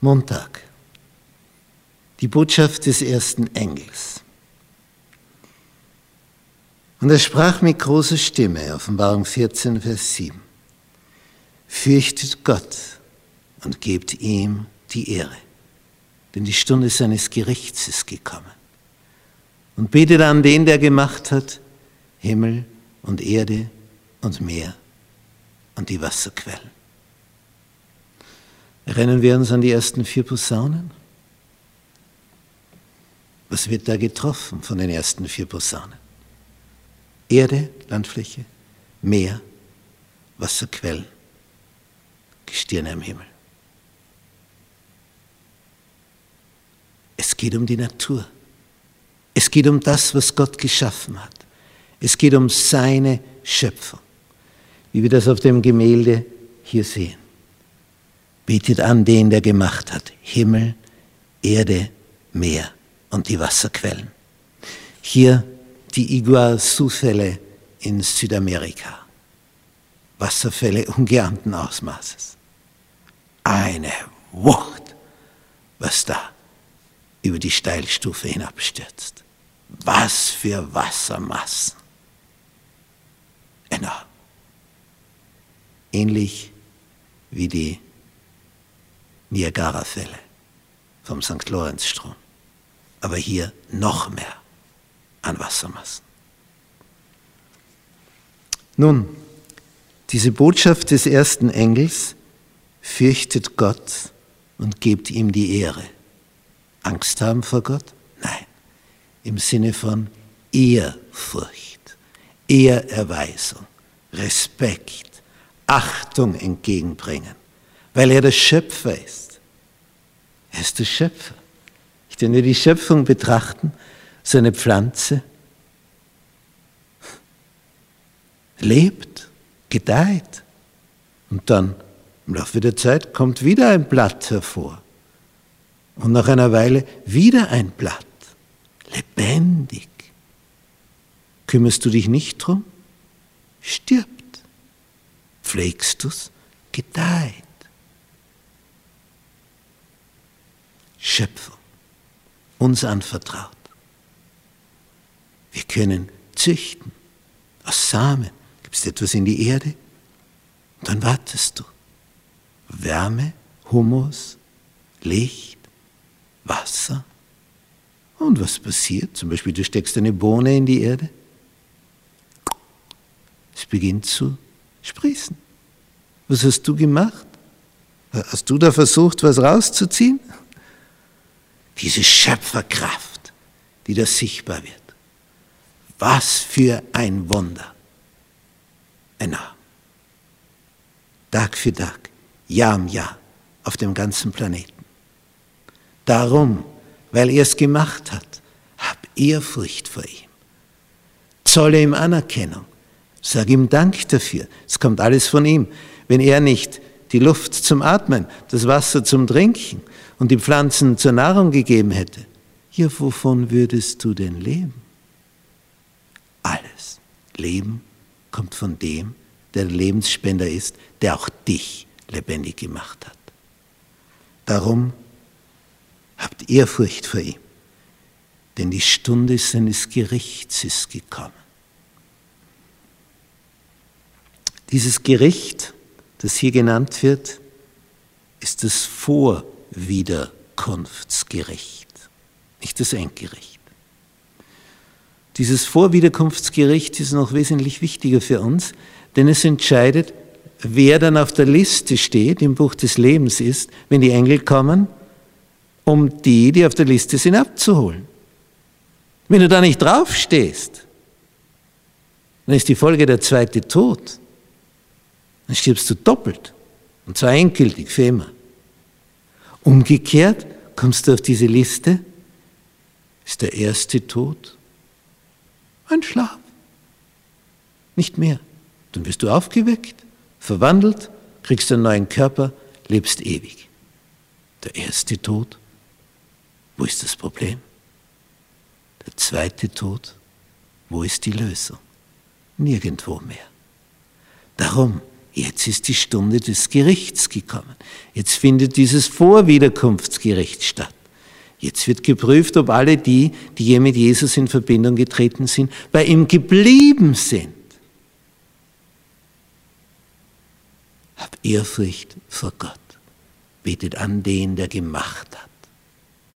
Montag. Die Botschaft des ersten Engels. Und er sprach mit großer Stimme, Offenbarung 14, Vers 7. Fürchtet Gott und gebt ihm die Ehre, denn die Stunde seines Gerichts ist gekommen. Und betet an den, der gemacht hat Himmel und Erde und Meer und die Wasserquellen. Erinnern wir uns an die ersten vier Posaunen? Was wird da getroffen von den ersten vier Posaunen? Erde, Landfläche, Meer, Wasserquellen, Gestirne am Himmel. Es geht um die Natur. Es geht um das, was Gott geschaffen hat. Es geht um seine Schöpfung, wie wir das auf dem Gemälde hier sehen. Betet an den, der gemacht hat, Himmel, Erde, Meer und die Wasserquellen. Hier die Iguazu-Fälle in Südamerika. Wasserfälle ungeahnten Ausmaßes. Eine Wucht, was da über die Steilstufe hinabstürzt. Was für Wassermassen. Enorm. Ähnlich wie die Niagara-Fälle vom St. Lorenzstrom. Aber hier noch mehr an Wassermassen. Nun, diese Botschaft des ersten Engels fürchtet Gott und gebt ihm die Ehre. Angst haben vor Gott? Nein, im Sinne von Ehrfurcht, Ehrerweisung, Respekt, Achtung entgegenbringen weil er der Schöpfer ist. Er ist der Schöpfer. Wenn wir die Schöpfung betrachten, so eine Pflanze lebt, gedeiht und dann im Laufe der Zeit kommt wieder ein Blatt hervor und nach einer Weile wieder ein Blatt, lebendig. Kümmerst du dich nicht drum? Stirbt. Pflegst du's? Gedeiht. Schöpfung uns anvertraut. Wir können züchten aus Samen. Gibst etwas in die Erde und dann wartest du. Wärme, Humus, Licht, Wasser. Und was passiert? Zum Beispiel, du steckst eine Bohne in die Erde. Es beginnt zu sprießen. Was hast du gemacht? Hast du da versucht, was rauszuziehen? Diese Schöpferkraft, die da sichtbar wird. Was für ein Wunder. Enorm. Tag für Tag, Jahr um Jahr auf dem ganzen Planeten. Darum, weil er es gemacht hat, hab Ehrfurcht vor ihm. Zolle ihm Anerkennung. Sag ihm Dank dafür. Es kommt alles von ihm. Wenn er nicht die Luft zum Atmen, das Wasser zum Trinken und die Pflanzen zur Nahrung gegeben hätte, ja, wovon würdest du denn leben? Alles. Leben kommt von dem, der Lebensspender ist, der auch dich lebendig gemacht hat. Darum habt Ehrfurcht vor ihm, denn die Stunde seines Gerichts ist gekommen. Dieses Gericht, das hier genannt wird, ist das Vor- Wiederkunftsgericht, nicht das Endgericht. Dieses Vorwiederkunftsgericht ist noch wesentlich wichtiger für uns, denn es entscheidet, wer dann auf der Liste steht, im Buch des Lebens ist, wenn die Engel kommen, um die, die auf der Liste sind, abzuholen. Wenn du da nicht draufstehst, dann ist die Folge der zweite Tod. Dann stirbst du doppelt. Und zwar endgültig für immer. Umgekehrt kommst du auf diese Liste, ist der erste Tod ein Schlaf. Nicht mehr. Dann wirst du aufgeweckt, verwandelt, kriegst einen neuen Körper, lebst ewig. Der erste Tod, wo ist das Problem? Der zweite Tod, wo ist die Lösung? Nirgendwo mehr. Darum Jetzt ist die Stunde des Gerichts gekommen. Jetzt findet dieses Vorwiederkunftsgericht statt. Jetzt wird geprüft, ob alle die, die je mit Jesus in Verbindung getreten sind, bei ihm geblieben sind. Hab Ehrfurcht vor Gott. Betet an den, der gemacht